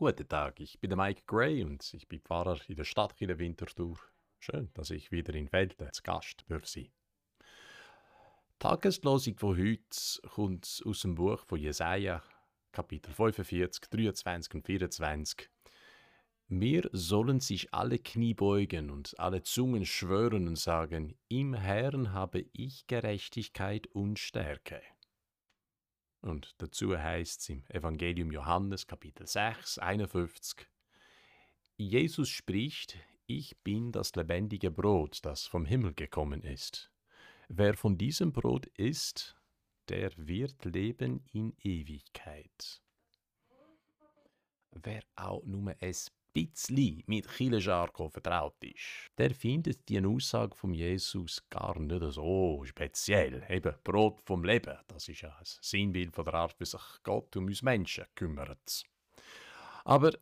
Guten Tag, ich bin der Mike Gray und ich bin Pfarrer in der Stadtkirche Winterthur. Schön, dass ich wieder in Welten zu Gast darf sein. Die Tageslosung von heute kommt aus dem Buch von Jesaja, Kapitel 45, 23 und 24. Wir sollen sich alle Knie beugen und alle Zungen schwören und sagen, im Herrn habe ich Gerechtigkeit und Stärke. Und dazu heißt es im Evangelium Johannes Kapitel 6, 51, Jesus spricht, ich bin das lebendige Brot, das vom Himmel gekommen ist. Wer von diesem Brot isst, der wird leben in Ewigkeit. Wer auch nur es bisschen mit Chilescharko vertraut ist, der findet die Aussage von Jesus gar nicht so speziell. Eben, Brot vom Leben, das ist ja ein Sinnbild von der Art, wie sich Gott um uns Menschen kümmert. Aber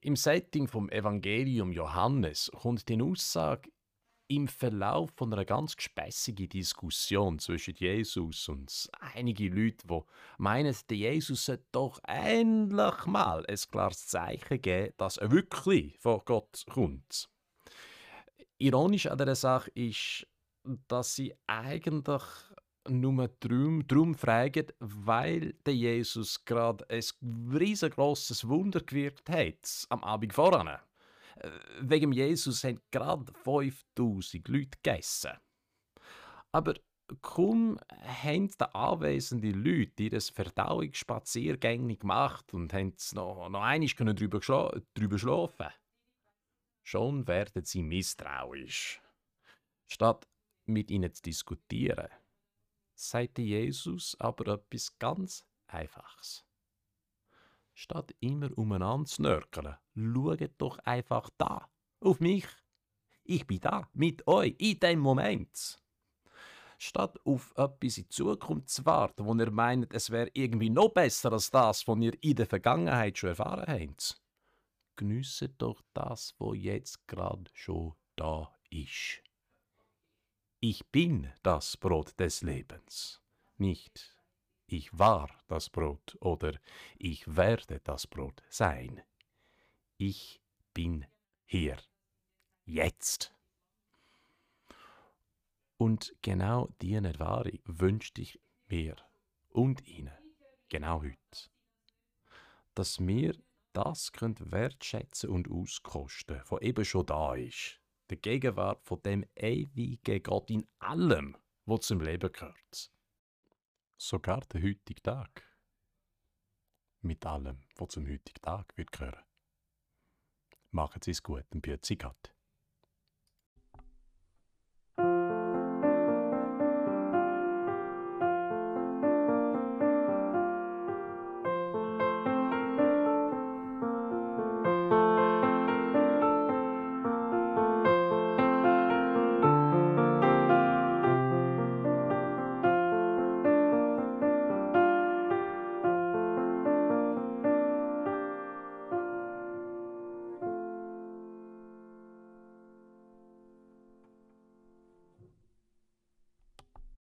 im Setting vom Evangelium Johannes kommt die Aussage im Verlauf von einer ganz gespässigen Diskussion zwischen Jesus und einige Leute, die meinen, der Jesus sollte doch endlich mal ein klares Zeichen geben, dass er wirklich von Gott kommt. Ironisch an dieser Sache ist, dass sie eigentlich nur darum, darum fragen, weil der Jesus gerade ein riesengroßes Wunder gewirkt hat am Abend voran. Wegen Jesus haben gerade 5000 Leute gegessen. Aber kaum haben die anwesenden Leute ihr Verdauungsspaziergänge gemacht und haben noch, noch einmal darüber, geschla darüber schlafen Schon werden sie misstrauisch. Statt mit ihnen zu diskutieren, sagte Jesus aber etwas ganz Einfaches. Statt immer umeinander zu nörkeln, schaut doch einfach da, auf mich. Ich bin da, mit euch, in dem Moment. Statt auf etwas in Zukunft zu warten, wo ihr meint, es wäre irgendwie noch besser als das, was ihr in der Vergangenheit schon erfahren habt. Geniesset doch das, wo jetzt gerade schon da ist. Ich bin das Brot des Lebens, nicht ich war das Brot oder ich werde das Brot sein. Ich bin hier. Jetzt. Und genau diese Erfahrung wünschte ich mir und Ihnen, genau heute. Dass wir das könnt wertschätzen und auskosten, was eben schon da ist. Der Gegenwart von dem ewigen Gott in allem, was zum Leben gehört sogar der heutige Tag. Mit allem, was zum heutigen Tag wird gehören. Machen Sie es gut und Pützi Gott.